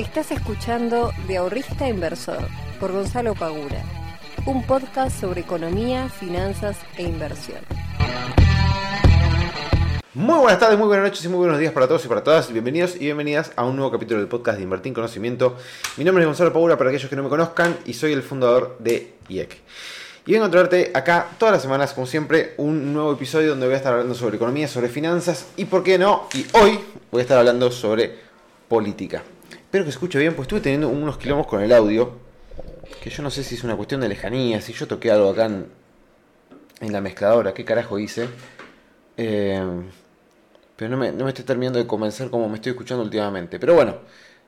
Estás escuchando De Ahorrista Inversor por Gonzalo Pagura, un podcast sobre economía, finanzas e inversión. Muy buenas tardes, muy buenas noches y muy buenos días para todos y para todas. Bienvenidos y bienvenidas a un nuevo capítulo del podcast de Invertir en Conocimiento. Mi nombre es Gonzalo Pagura para aquellos que no me conozcan y soy el fundador de IEC. Y vengo a traerte acá todas las semanas, como siempre, un nuevo episodio donde voy a estar hablando sobre economía, sobre finanzas y, por qué no, y hoy voy a estar hablando sobre política. Espero que escuche bien, pues estuve teniendo unos quilombos con el audio, que yo no sé si es una cuestión de lejanía, si yo toqué algo acá en, la mezcladora, qué carajo hice. Eh, pero no me, no me, estoy terminando de convencer como me estoy escuchando últimamente. Pero bueno,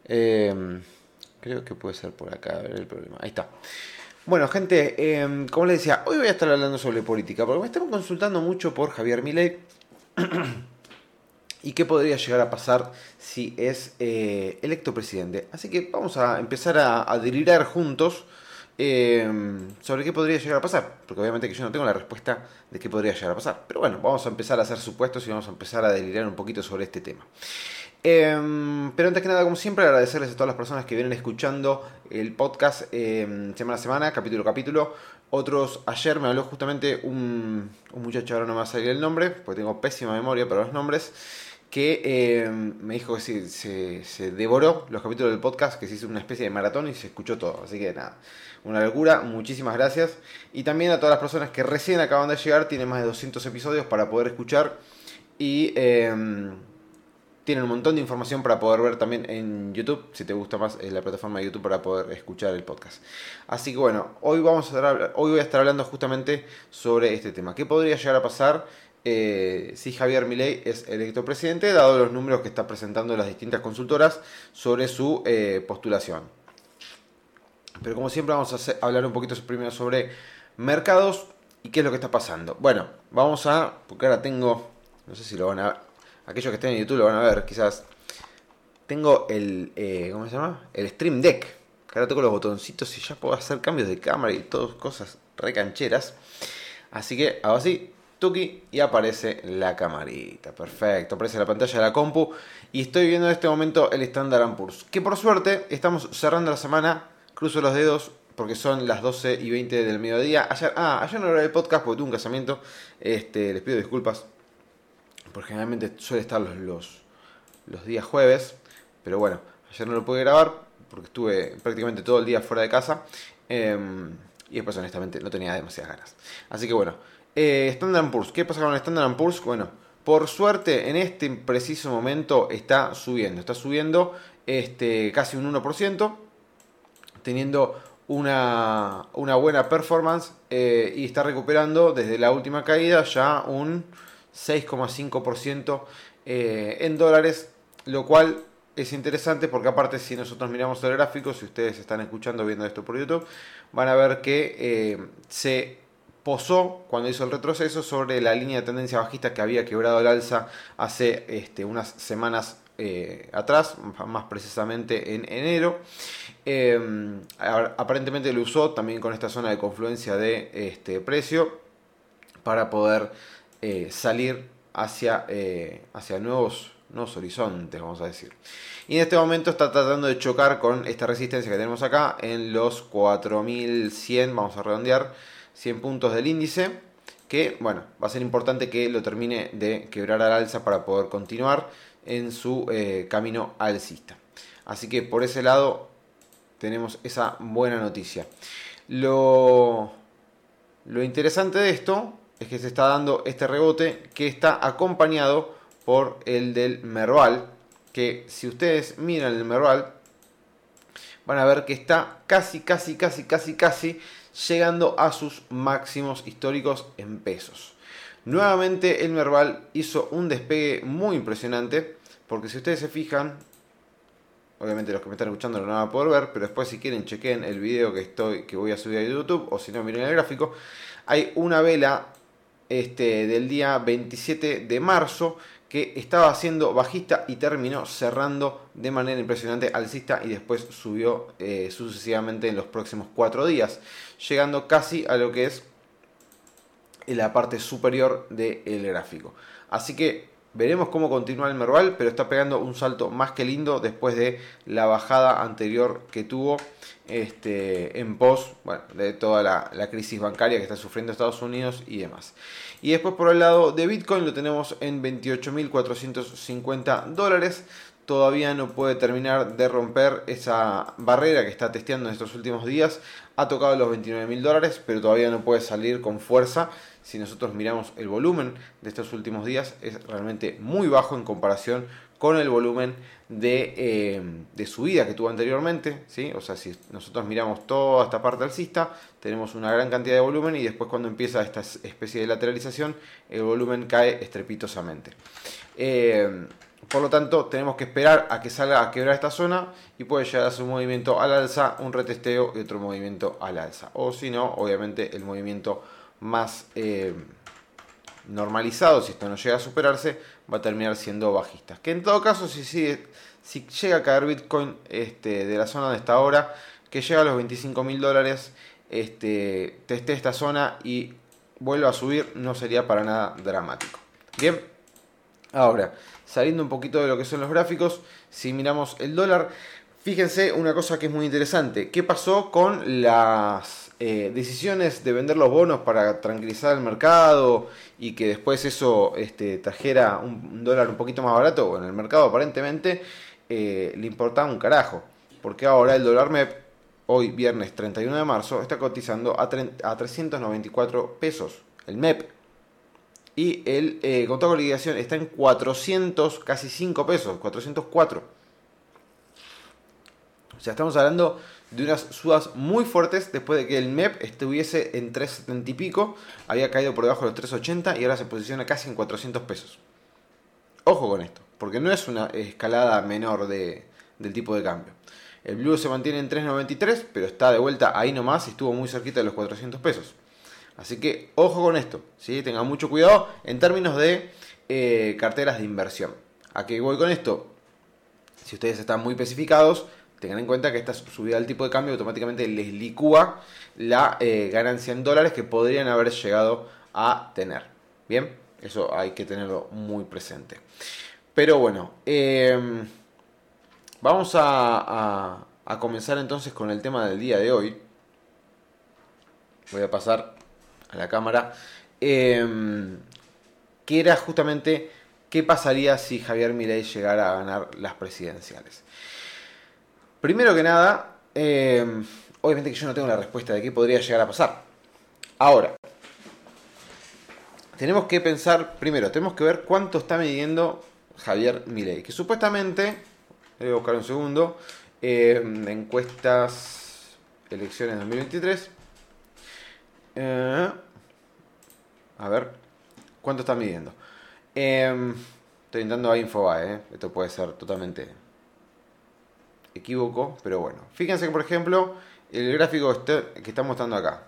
eh, creo que puede ser por acá, a ver el problema. Ahí está. Bueno, gente, eh, como les decía, hoy voy a estar hablando sobre política, porque me están consultando mucho por Javier Milei y qué podría llegar a pasar si es eh, electo presidente. Así que vamos a empezar a, a delirar juntos eh, sobre qué podría llegar a pasar, porque obviamente que yo no tengo la respuesta de qué podría llegar a pasar. Pero bueno, vamos a empezar a hacer supuestos y vamos a empezar a delirar un poquito sobre este tema. Em, pero antes que nada, como siempre, agradecerles a todas las personas que vienen escuchando el podcast em, semana a semana, capítulo a capítulo. Otros, ayer me habló justamente un, muchacho, ahora no me va a salir el nombre, porque tengo pésima memoria para los nombres, que em, me dijo que se, se, devoró los capítulos del podcast, que se hizo una especie de maratón y se escuchó todo. Así que nada, una locura, muchísimas gracias. Y también a todas las personas que recién acaban de llegar, tienen más de 200 episodios para poder escuchar. Y tienen un montón de información para poder ver también en YouTube, si te gusta más la plataforma de YouTube para poder escuchar el podcast. Así que bueno, hoy, vamos a hoy voy a estar hablando justamente sobre este tema. ¿Qué podría llegar a pasar eh, si Javier Milei es electo presidente, dado los números que está presentando las distintas consultoras sobre su eh, postulación? Pero como siempre vamos a hablar un poquito primero sobre mercados y qué es lo que está pasando. Bueno, vamos a, porque ahora tengo, no sé si lo van a aquellos que estén en YouTube lo van a ver, quizás. Tengo el, eh, ¿cómo se llama? El Stream Deck. Que ahora toco los botoncitos y ya puedo hacer cambios de cámara y todas cosas recancheras. Así que hago así, tuki, y aparece la camarita. Perfecto, aparece la pantalla de la compu. Y estoy viendo en este momento el Standard Poor's. Que por suerte estamos cerrando la semana. Cruzo los dedos porque son las 12 y 20 del mediodía. Ayer, ah, ayer no grabé el podcast porque tuve un casamiento. Este, les pido disculpas porque generalmente suele estar los, los, días jueves, pero bueno, ayer no lo pude grabar porque estuve prácticamente todo el día fuera de casa em, y después honestamente no tenía demasiadas ganas. Así que bueno, eh, Standard Poor's, ¿qué pasa con Standard Poor's? Bueno, por suerte en este preciso momento está subiendo, está subiendo este, casi un 1%, teniendo una, una buena performance eh, y está recuperando desde la última caída ya un 6,5% eh, en dólares, lo cual es interesante porque aparte si nosotros miramos el gráfico, si ustedes están escuchando viendo esto por YouTube, van a ver que eh, se posó cuando hizo el retroceso sobre la línea de tendencia bajista que había quebrado el alza hace este, unas semanas eh, atrás, más precisamente en enero. aparentemente lo usó también con esta zona de confluencia de este precio para poder eh, salir hacia, eh, hacia nuevos, nuevos horizontes, vamos a decir. Y en este momento está tratando de chocar con esta resistencia que tenemos acá en los 4100, vamos a redondear, 100 puntos del índice. Que, bueno, va a ser importante que lo termine de quebrar al alza para poder continuar en su eh, camino alcista. Así que por ese lado tenemos esa buena noticia. Lo, lo interesante de esto es que se está dando este rebote que está acompañado por el del Merval, que si ustedes miran el Merval, van a ver que está casi, casi, casi, casi, casi llegando a sus máximos históricos en pesos. Nuevamente el Merval hizo un despegue muy impresionante, porque si ustedes se fijan, obviamente los que me están escuchando no van a poder ver, pero después si quieren chequen el video que, estoy, que voy a subir a YouTube, o si no miren el gráfico, hay una vela este, del día 27 de marzo que estaba haciendo bajista y terminó cerrando de manera impresionante alcista y después subió eh, sucesivamente en los próximos cuatro días, llegando casi a lo que es la parte superior del gráfico. Así que Veremos cómo continúa el Merval, pero está pegando un salto más que lindo después de la bajada anterior que tuvo este, en pos de toda la, la, crisis bancaria que está sufriendo Estados Unidos y demás. Y después por el lado de Bitcoin lo tenemos en 28.450 dólares. Todavía no puede terminar de romper esa barrera que está testeando en estos últimos días. Ha tocado los 29.000 dólares, pero todavía no puede salir con fuerza si nosotros miramos el volumen de estos últimos días, es realmente muy bajo en comparación con el volumen de, eh, subida que tuvo anteriormente. ¿sí? O sea, si nosotros miramos toda esta parte alcista, tenemos una gran cantidad de volumen y después cuando empieza esta especie de lateralización, el volumen cae estrepitosamente. Eh, por lo tanto, tenemos que esperar a que salga a quebrar esta zona y puede llegar a su movimiento al alza, un retesteo y otro movimiento al alza. O si no, obviamente el movimiento más eh, normalizado, si esto no llega a superarse, va a terminar siendo bajista. Que en todo caso, si, si llega a caer Bitcoin este, de la zona de esta hora, que llega a los 25 mil dólares, este, teste esta zona y vuelva a subir, no sería para nada dramático. Bien, ahora, saliendo un poquito de lo que son los gráficos, si miramos el dólar, fíjense una cosa que es muy interesante. ¿Qué pasó con las eh, decisiones de vender los bonos para tranquilizar el mercado y que después eso este, trajera un, dólar un poquito más barato, en el mercado aparentemente eh, le importaba un carajo, porque ahora el dólar MEP, hoy viernes 31 de marzo, está cotizando a, a 394 pesos, el MEP. Y el eh, contrato de liquidación está en 400, casi 5 pesos, 404. O sea, estamos hablando de unas sudas muy fuertes después de que el MEP estuviese en 370 y pico, había caído por debajo de los 380 y ahora se posiciona casi en 400 pesos. Ojo con esto, porque no es una escalada menor de, del tipo de cambio. El Blue se mantiene en 393, pero está de vuelta ahí nomás y estuvo muy cerquita de los 400 pesos. Así que ojo con esto, ¿sí? tengan mucho cuidado en términos de eh, carteras de inversión. ¿A qué voy con esto? Si ustedes están muy especificados, Tengan en cuenta que esta subida del tipo de cambio automáticamente les licúa la eh, ganancia en dólares que podrían haber llegado a tener. Bien, eso hay que tenerlo muy presente. Pero bueno, em, vamos a, comenzar entonces con el tema del día de hoy. Voy a pasar a la cámara. Em, que era justamente qué pasaría si Javier Milei llegara a ganar las presidenciales. Primero que nada, eh, obviamente que yo no tengo la respuesta de qué podría llegar a pasar. Ahora, tenemos que pensar, primero, tenemos que ver cuánto está midiendo Javier Milei, que supuestamente, voy a buscar un segundo, eh, encuestas, elecciones 2023, eh, a ver, ¿cuánto está midiendo? estoy intentando a Infobae, esto puede ser totalmente equivoco, pero bueno. Fíjense que, por ejemplo, el gráfico este que está mostrando acá.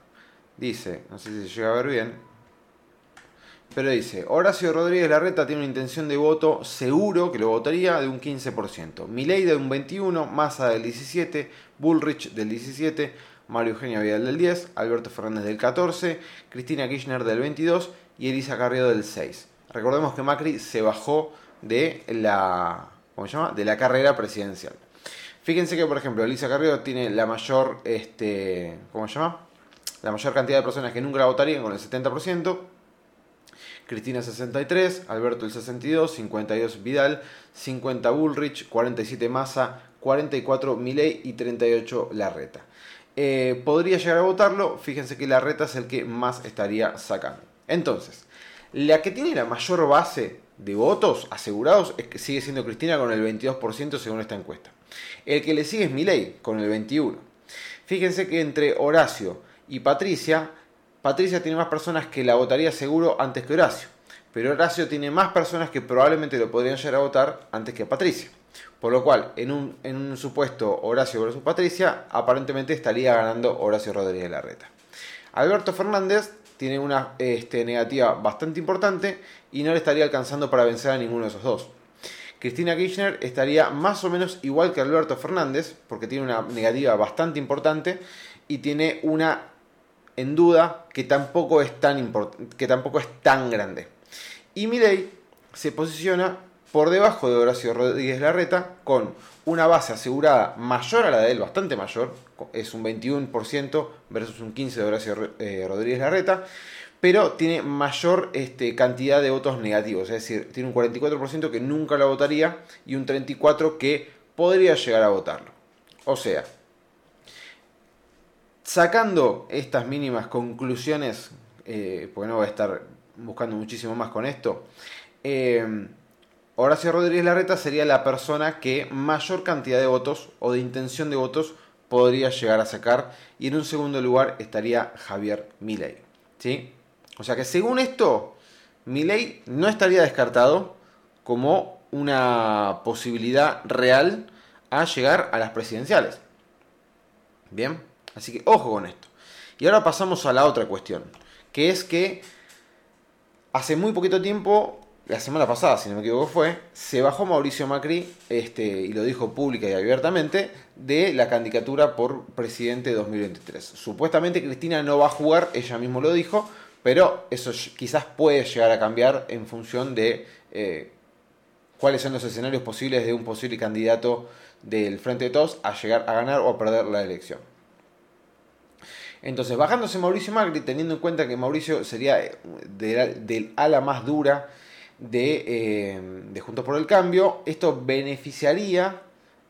Dice, no sé si se llega a ver bien, pero dice, Horacio Rodríguez Larreta tiene una intención de voto seguro, que lo votaría, de un 15%. Milei de un 21%, Massa del 17%, Bullrich del 17%, Mario Eugenio Vidal del 10%, Alberto Fernández del 14%, Cristina Kirchner del 22% y Elisa Carrió del 6%. Recordemos que Macri se bajó de la, ¿cómo se llama? de la carrera presidencial. Fíjense que, por ejemplo, Elisa Carrió tiene la mayor, este, ¿cómo se llama? La mayor cantidad de personas que nunca la votarían con el 70%. Cristina 63, Alberto el 62, 52 Vidal, 50 Bullrich, 47 Massa, 44 Milei y 38 Larreta. Eh, podría llegar a votarlo, fíjense que Larreta es el que más estaría sacando. Entonces, la que tiene la mayor base de votos asegurados es que sigue siendo Cristina con el 22% según esta encuesta. El que le sigue es Milei, con el 21. Fíjense que entre Horacio y Patricia, Patricia tiene más personas que la votaría seguro antes que Horacio. Pero Horacio tiene más personas que probablemente lo podrían llegar a votar antes que Patricia. Por lo cual, en un, supuesto Horacio versus Patricia, aparentemente estaría ganando Horacio Rodríguez Larreta. Alberto Fernández tiene una este, negativa bastante importante y no le estaría alcanzando para vencer a ninguno de esos dos. Cristina Kirchner estaría más o menos igual que Alberto Fernández, porque tiene una negativa bastante importante y tiene una en duda que tampoco es tan, que tampoco es tan grande. Y Milei se posiciona por debajo de Horacio Rodríguez Larreta con una base asegurada mayor a la de él, bastante mayor, es un 21% versus un 15% de Horacio eh, Rodríguez Larreta, pero tiene mayor este, cantidad de votos negativos, es decir, tiene un 44% que nunca la votaría y un 34% que podría llegar a votarlo. O sea, sacando estas mínimas conclusiones, eh, porque no voy a estar buscando muchísimo más con esto, eh, Horacio Rodríguez Larreta sería la persona que mayor cantidad de votos o de intención de votos podría llegar a sacar y en un segundo lugar estaría Javier Milei. ¿sí? O sea que según esto, Milei no estaría descartado como una posibilidad real a llegar a las presidenciales. Bien, así que ojo con esto. Y ahora pasamos a la otra cuestión, que es que hace muy poquito tiempo la semana pasada, si no me equivoco fue, se bajó Mauricio Macri, este, y lo dijo pública y abiertamente, de la candidatura por presidente de 2023. Supuestamente Cristina no va a jugar, ella mismo lo dijo, pero eso quizás puede llegar a cambiar en función de eh, cuáles son los escenarios posibles de un posible candidato del Frente de Todos a llegar a ganar o a perder la elección. Entonces, bajándose Mauricio Macri, teniendo en cuenta que Mauricio sería del ala más dura de, eh, de Juntos por el Cambio. Esto beneficiaría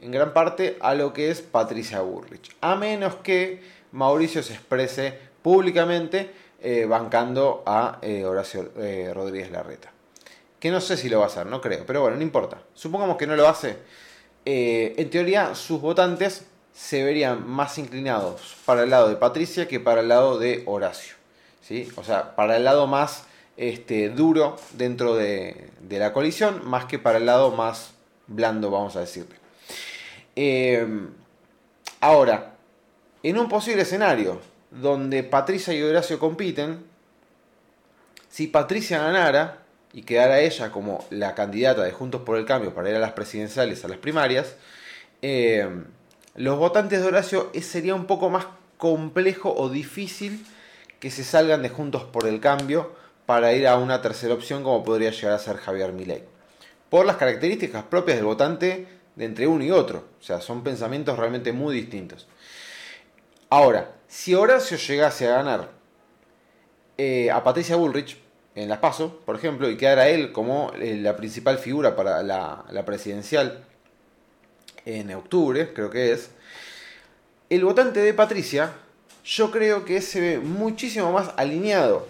en gran parte a lo que es Patricia Burrich, a menos que Mauricio se exprese públicamente eh, bancando a eh, Horacio Rodríguez Larreta. Que no sé si lo va a hacer, no creo, pero bueno, no importa. Supongamos que no lo hace. en teoría, sus votantes se verían más inclinados para el lado de Patricia que para el lado de Horacio. ¿sí? O sea, para el lado más este, duro dentro de, la coalición, más que para el lado más blando, vamos a decirle. Ahora, en un posible escenario donde Patricia y Horacio compiten, si Patricia ganara y quedara ella como la candidata de Juntos por el Cambio para ir a las presidenciales, a las primarias, em, los votantes de Horacio sería un poco más complejo o difícil que se salgan de Juntos por el Cambio para ir a una tercera opción como podría llegar a ser Javier Milei. Por las características propias del votante de entre uno y otro. O sea, son pensamientos realmente muy distintos. Ahora, si Horacio llegase a ganar eh, a Patricia Bullrich en las PASO, por ejemplo, y quedara él como eh, la principal figura para la, presidencial en octubre, creo que es, el votante de Patricia yo creo que se ve muchísimo más alineado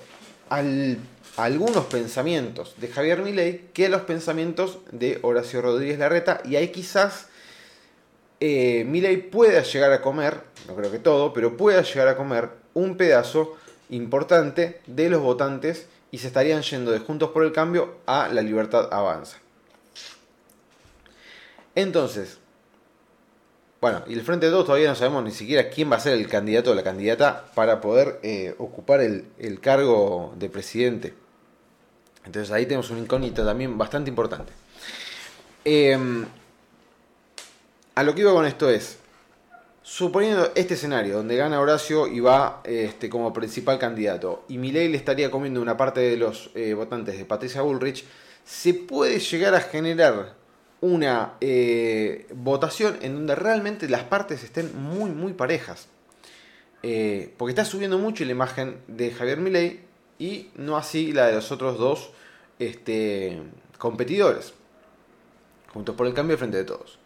al, algunos pensamientos de Javier Milei que los pensamientos de Horacio Rodríguez Larreta y ahí quizás eh, Milei pueda llegar a comer, no creo que todo, pero pueda llegar a comer un pedazo importante de los votantes y se estarían yendo de Juntos por el Cambio a la Libertad Avanza. Entonces, bueno, y el Frente de Todos todavía no sabemos ni siquiera quién va a ser el candidato o la candidata para poder eh, ocupar el, cargo de presidente. Entonces ahí tenemos un incógnito también bastante importante. Em, a lo que iba con esto es, suponiendo este escenario donde gana Horacio y va este, como principal candidato, y Milei le estaría comiendo una parte de los eh, votantes de Patricia Bullrich, se puede llegar a generar una eh, votación en donde realmente las partes estén muy, muy parejas. Eh, porque está subiendo mucho la imagen de Javier Milei y no así la de los otros dos este, competidores. Juntos por el cambio frente de todos.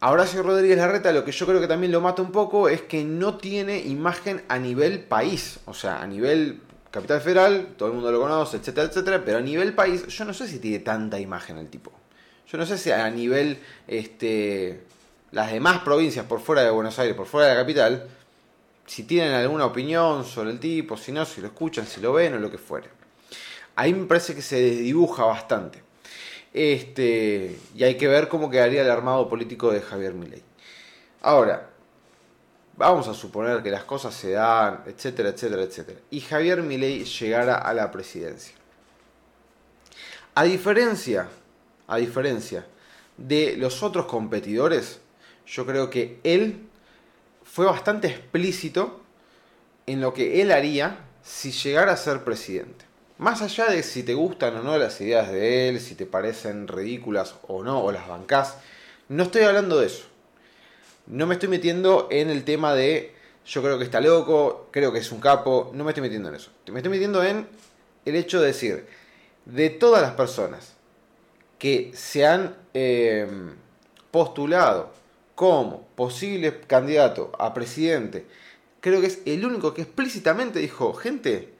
A Horacio Rodríguez Larreta lo que yo creo que también lo mata un poco es que no tiene imagen a nivel país. O sea, a nivel capital federal, todo el mundo lo conoce, etcétera, etcétera. Pero a nivel país, yo no sé si tiene tanta imagen el tipo. Yo no sé si a nivel este, las demás provincias por fuera de Buenos Aires, por fuera de la capital, si tienen alguna opinión sobre el tipo, si no, si lo escuchan, si lo ven o lo que fuere. Ahí me parece que se desdibuja bastante. Este, y hay que ver cómo quedaría el armado político de Javier Milei. Ahora, vamos a suponer que las cosas se dan, etcétera, etcétera, etcétera. Y Javier Milei llegara a la presidencia. A diferencia a diferencia de los otros competidores, yo creo que él fue bastante explícito en lo que él haría si llegara a ser presidente. Más allá de si te gustan o no las ideas de él, si te parecen ridículas o no, o las bancás, no estoy hablando de eso. No me estoy metiendo en el tema de yo creo que está loco, creo que es un capo, no me estoy metiendo en eso. Me estoy metiendo en el hecho de decir, de todas las personas que se han em, postulado como posible candidato a presidente, creo que es el único que explícitamente dijo, gente,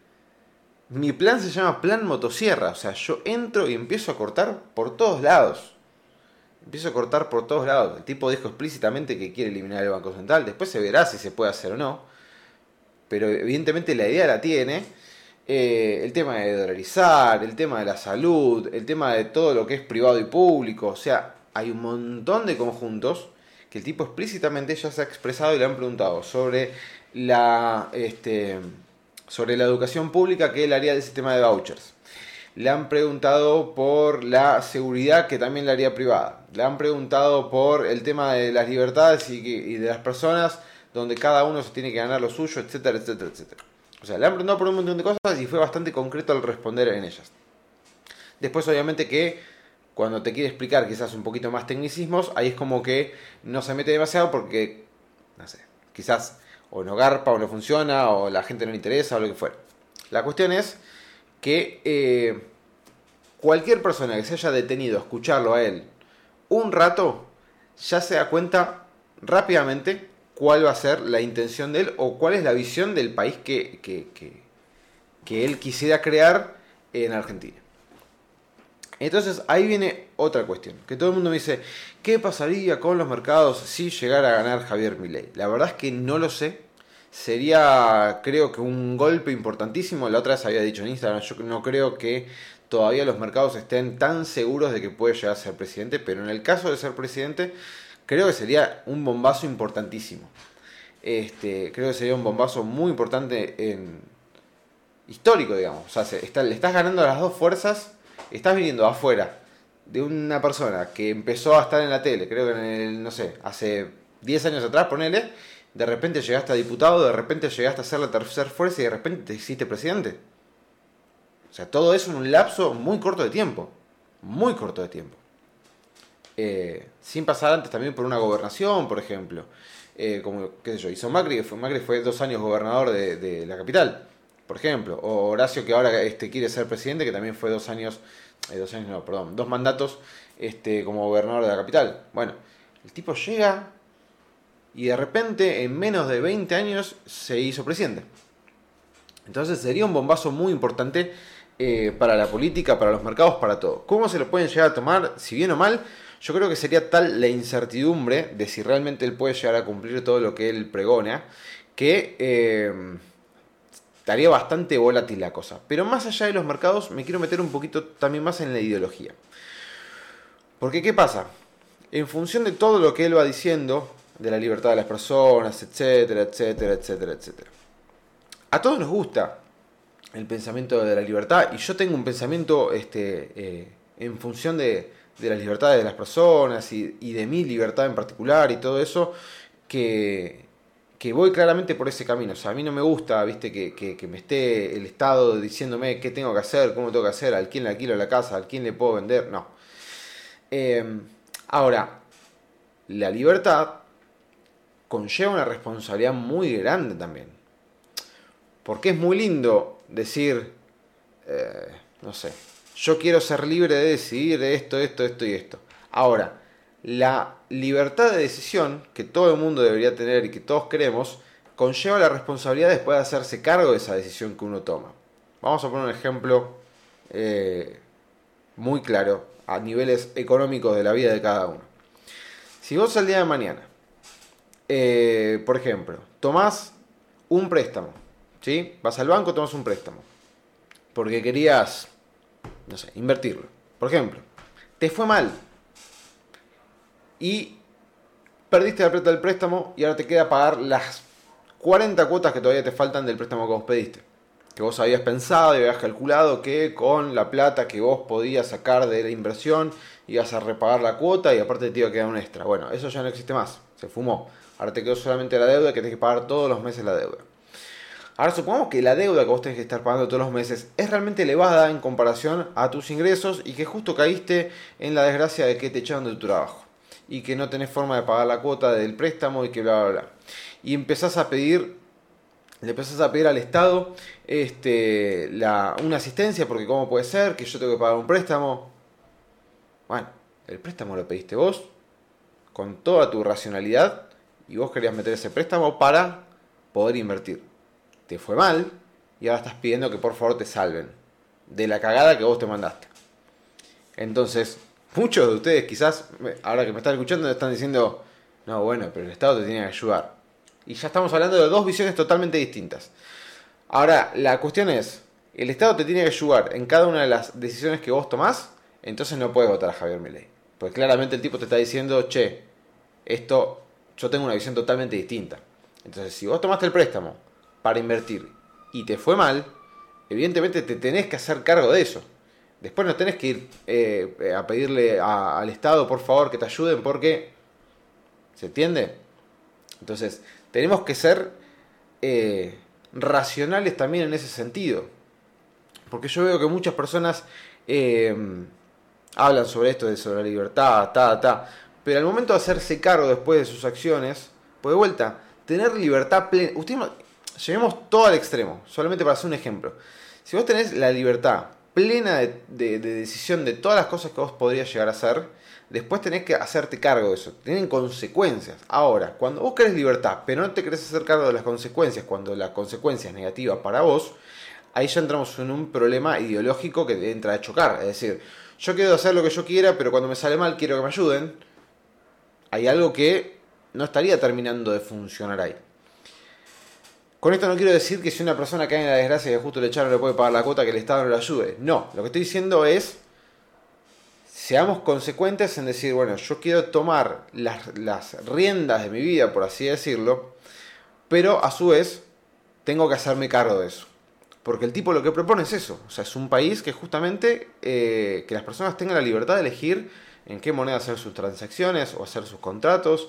mi plan se llama plan motosierra, o sea, yo entro y empiezo a cortar por todos lados. Empiezo a cortar por todos lados. El tipo dijo explícitamente que quiere eliminar el Banco Central. Después se verá si se puede hacer o no. Pero evidentemente la idea la tiene. Eh, el tema de dolarizar, el tema de la salud, el tema de todo lo que es privado y público. O sea, hay un montón de conjuntos que el tipo explícitamente ya se ha expresado y le han preguntado sobre la, este, sobre la educación pública que él haría del sistema de vouchers le han preguntado por la seguridad que también la haría privada. Le han preguntado por el tema de las libertades y, de las personas donde cada uno se tiene que ganar lo suyo, etcétera, etcétera, etcétera. O sea, le han preguntado por un montón de cosas y fue bastante concreto al responder en ellas. Después, obviamente, que cuando te quiere explicar quizás un poquito más tecnicismos, ahí es como que no se mete demasiado porque, no sé, quizás o no garpa o no funciona o la gente no le interesa o lo que fuera. La cuestión es que eh, cualquier persona que se haya detenido a escucharlo a él un rato, ya se da cuenta rápidamente cuál va a ser la intención de él o cuál es la visión del país que, que, que, él quisiera crear en Argentina. Entonces ahí viene otra cuestión, que todo el mundo me dice, ¿qué pasaría con los mercados si llegara a ganar Javier Milei? La verdad es que no lo sé, sería creo que un golpe importantísimo. La otra vez había dicho en Instagram, yo no creo que todavía los mercados estén tan seguros de que puede llegar a ser presidente, pero en el caso de ser presidente, creo que sería un bombazo importantísimo. Este, creo que sería un bombazo muy importante en histórico, digamos. O sea, le estás ganando a las dos fuerzas, estás viniendo afuera de una persona que empezó a estar en la tele, creo que en el, no sé, hace 10 años atrás, ponele, de repente llegaste a diputado, de repente llegaste a ser la tercera fuerza y de repente te hiciste presidente. O sea, todo eso en un lapso muy corto de tiempo. Muy corto de tiempo. Eh, sin pasar antes también por una gobernación, por ejemplo. Eh, como, qué sé yo, hizo Macri, fue, Macri fue dos años gobernador de, la capital, por ejemplo. O Horacio, que ahora este, quiere ser presidente, que también fue dos años, eh, dos años no, perdón, dos mandatos este, como gobernador de la capital. Bueno, el tipo llega, y de repente en menos de 20 años se hizo presidente. Entonces sería un bombazo muy importante eh, para la política, para los mercados, para todo. ¿Cómo se lo pueden llegar a tomar, si bien o mal? Yo creo que sería tal la incertidumbre de si realmente él puede llegar a cumplir todo lo que él pregona, que eh, estaría bastante volátil la cosa. Pero más allá de los mercados, me quiero meter un poquito también más en la ideología. Porque, ¿qué pasa? En función de todo lo que él va diciendo, de la libertad de las personas, etcétera, etcétera, etcétera, etcétera. A todos nos gusta el pensamiento de la libertad y yo tengo un pensamiento este, eh, en función de, de, las libertades de las personas y, de mi libertad en particular y todo eso que, que, voy claramente por ese camino. O sea, a mí no me gusta, viste, que, que, me esté el Estado diciéndome qué tengo que hacer, cómo tengo que hacer, al quién le alquilo la casa, al quién le puedo vender, no. Eh, ahora, la libertad conlleva una responsabilidad muy grande también. Porque es muy lindo decir, eh, no sé, yo quiero ser libre de decidir esto, esto, esto y esto. Ahora, la libertad de decisión que todo el mundo debería tener y que todos queremos, conlleva la responsabilidad después de hacerse cargo de esa decisión que uno toma. Vamos a poner un ejemplo eh, muy claro a niveles económicos de la vida de cada uno. Si vos al día de mañana eh, por ejemplo, tomás un préstamo, ¿sí? Vas al banco, tomas un préstamo, porque querías, no sé, invertirlo. Por ejemplo, te fue mal y perdiste la plata del préstamo y ahora te queda pagar las 40 cuotas que todavía te faltan del préstamo que vos pediste. Que vos habías pensado y habías calculado que con la plata que vos podías sacar de la inversión ibas a repagar la cuota y aparte te iba a quedar un extra. Bueno, eso ya no existe más, se fumó. Ahora te quedó solamente la deuda que tienes que pagar todos los meses la deuda. Ahora supongamos que la deuda que vos tenés que estar pagando todos los meses es realmente elevada en comparación a tus ingresos y que justo caíste en la desgracia de que te echaron de tu trabajo y que no tenés forma de pagar la cuota del préstamo y que bla bla bla. Y empezás a pedir, le empezás a pedir al Estado este, la, una asistencia porque cómo puede ser que yo tengo que pagar un préstamo. Bueno, el préstamo lo pediste vos con toda tu racionalidad y vos querías meter ese préstamo para poder invertir te fue mal y ahora estás pidiendo que por favor te salven de la cagada que vos te mandaste. Entonces, muchos de ustedes quizás, ahora que me están escuchando, están diciendo, no, bueno, pero el Estado te tiene que ayudar. Y ya estamos hablando de dos visiones totalmente distintas. Ahora, la cuestión es, el Estado te tiene que ayudar en cada una de las decisiones que vos tomás, entonces no puedes votar a Javier Milei. Porque claramente el tipo te está diciendo, che, esto, yo tengo una visión totalmente distinta. Entonces, si vos tomaste el préstamo para invertir y te fue mal, evidentemente te tenés que hacer cargo de eso. Después no tenés que ir eh, a pedirle al Estado, por favor, que te ayuden porque... ¿Se entiende? Entonces, tenemos que ser eh, racionales también en ese sentido. Porque yo veo que muchas personas eh, hablan sobre esto, de sobre la libertad, ta, ta. Pero al momento de hacerse cargo después de sus acciones, pues de vuelta, tener libertad plena. Usted llevemos todo al extremo, solamente para hacer un ejemplo. Si vos tenés la libertad plena de, decisión de todas las cosas que vos podrías llegar a hacer, después tenés que hacerte cargo de eso. Tienen consecuencias. Ahora, cuando vos querés libertad, pero no te querés hacer cargo de las consecuencias, cuando la consecuencia es negativa para vos, ahí ya entramos en un problema ideológico que entra a chocar. Es decir, yo quiero hacer lo que yo quiera, pero cuando me sale mal quiero que me ayuden. Hay algo que no estaría terminando de funcionar ahí. Con esto no quiero decir que si una persona cae en la desgracia y justo le echaron no le puede pagar la cuota que el Estado no le ayude. No, lo que estoy diciendo es, seamos consecuentes en decir, bueno, yo quiero tomar las, las riendas de mi vida, por así decirlo, pero a su vez tengo que hacerme cargo de eso. Porque el tipo lo que propone es eso. O sea, es un país que justamente eh, que las personas tengan la libertad de elegir en qué moneda hacer sus transacciones o hacer sus contratos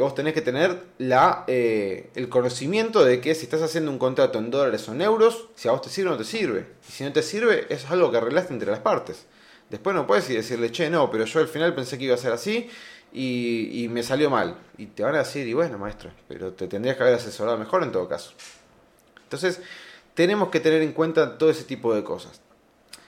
vos tenés que tener la, eh, el conocimiento de que si estás haciendo un contrato en dólares o en euros, si a vos te sirve o no te sirve. Y si no te sirve, es algo que arreglaste entre las partes. Después no puedes decirle, che, no, pero yo al final pensé que iba a ser así y, y me salió mal. Y te van a decir, y bueno, maestro, pero te tendrías que haber asesorado mejor en todo caso. Entonces, tenemos que tener en cuenta todo ese tipo de cosas.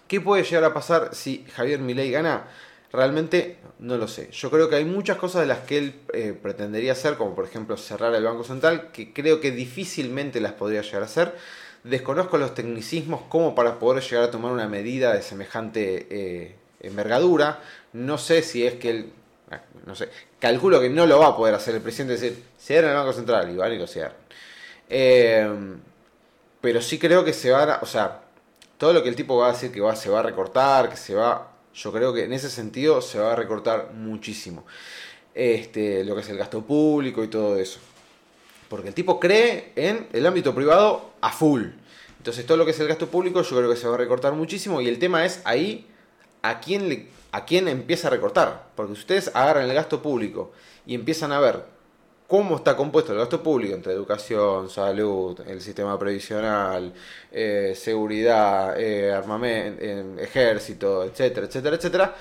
¿Qué puede llegar a pasar si Javier Milei gana? Realmente no lo sé. Yo creo que hay muchas cosas de las que él eh, pretendería hacer, como por ejemplo cerrar el Banco Central, que creo que difícilmente las podría llegar a hacer. Desconozco los tecnicismos como para poder llegar a tomar una medida de semejante eh, envergadura. No sé si es que él, ah, no sé, calculo que no lo va a poder hacer el presidente, decir, cierra el Banco Central y van y lo cierran. Eh, pero sí creo que se va a, o sea, todo lo que el tipo va a decir que va, se va a recortar, que se va yo creo que en ese sentido se va a recortar muchísimo este, lo que es el gasto público y todo eso. Porque el tipo cree en el ámbito privado a full. Entonces todo lo que es el gasto público yo creo que se va a recortar muchísimo y el tema es ahí a quién, a quién empieza a recortar. Porque si ustedes agarran el gasto público y empiezan a ver cómo está compuesto el gasto público entre educación, salud, el sistema previsional, eh, seguridad, eh, armamento, ejército, etcétera, etcétera, etcétera.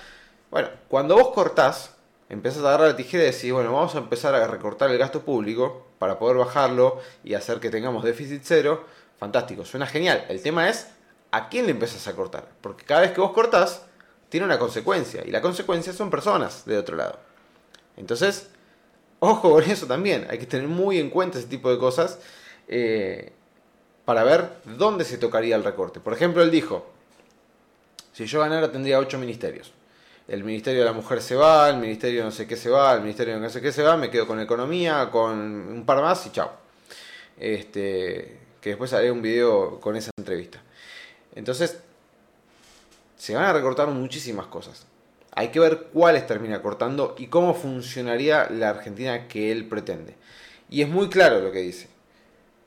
Bueno, cuando vos cortás, empezás a agarrar la tijera y decís, bueno, vamos a empezar a recortar el gasto público para poder bajarlo y hacer que tengamos déficit cero. Fantástico, suena genial. El tema es, ¿a quién le empezás a cortar? Porque cada vez que vos cortás, tiene una consecuencia. Y la consecuencia son personas de otro lado. Entonces, Ojo con eso también, hay que tener muy en cuenta ese tipo de cosas eh, para ver dónde se tocaría el recorte. Por ejemplo, él dijo, si yo ganara tendría ocho ministerios. El Ministerio de la Mujer se va, el Ministerio de no sé qué se va, el Ministerio de no sé qué se va, me quedo con Economía, con un par más y chao. Este, que después haré un video con esa entrevista. Entonces, se van a recortar muchísimas cosas. Hay que ver cuáles termina cortando y cómo funcionaría la Argentina que él pretende. Y es muy claro lo que dice.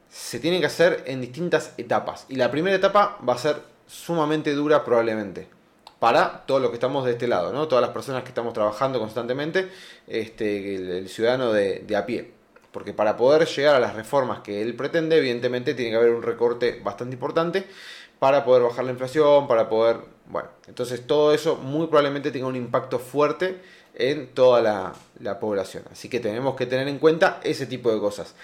Se tiene que hacer en distintas etapas. Y la primera etapa va a ser sumamente dura probablemente. Para todos los que estamos de este lado, ¿no? Todas las personas que estamos trabajando constantemente, este, el, ciudadano de, a pie. porque para poder llegar a las reformas que él pretende, evidentemente tiene que haber un recorte bastante importante para poder bajar la inflación, para poder, bueno, entonces todo eso muy probablemente tenga un impacto fuerte en toda la, la población. Así que tenemos que tener en cuenta ese tipo de cosas.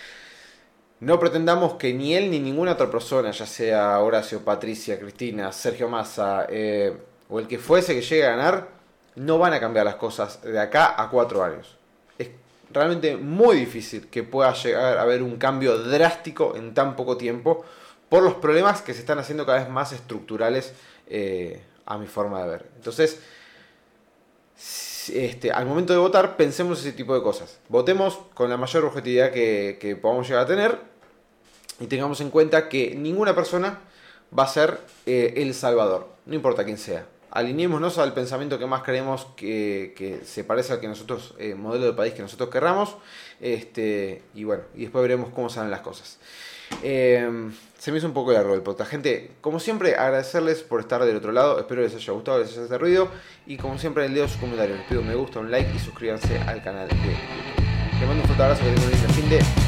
No pretendamos que ni él ni ninguna otra persona, ya sea Horacio, Patricia, Cristina, Sergio Massa eh, o el que fuese que llegue a ganar, no van a cambiar las cosas de acá a cuatro años. Es realmente muy difícil que pueda llegar a haber un cambio drástico en tan poco tiempo por los problemas que se están haciendo cada vez más estructurales eh, a mi forma de ver. Entonces, este, al momento de votar, pensemos ese tipo de cosas. Votemos con la mayor objetividad que, que podamos llegar a tener y tengamos en cuenta que ninguna persona va a ser eh, el salvador, no importa quién sea. Alineémonos al pensamiento que más creemos que, se parece al que nosotros, eh, modelo de país que nosotros querramos, este, y bueno, y después veremos cómo salen las cosas. Eh, se me hizo un poco largo el podcast. Gente, como siempre, agradecerles por estar del otro lado. Espero les haya gustado, les haya servido. Y como siempre, leo sus comentarios. Les pido un me gusta, un like y suscríbanse al canal de YouTube. Les mando un fuerte abrazo, que tengan un lindo fin de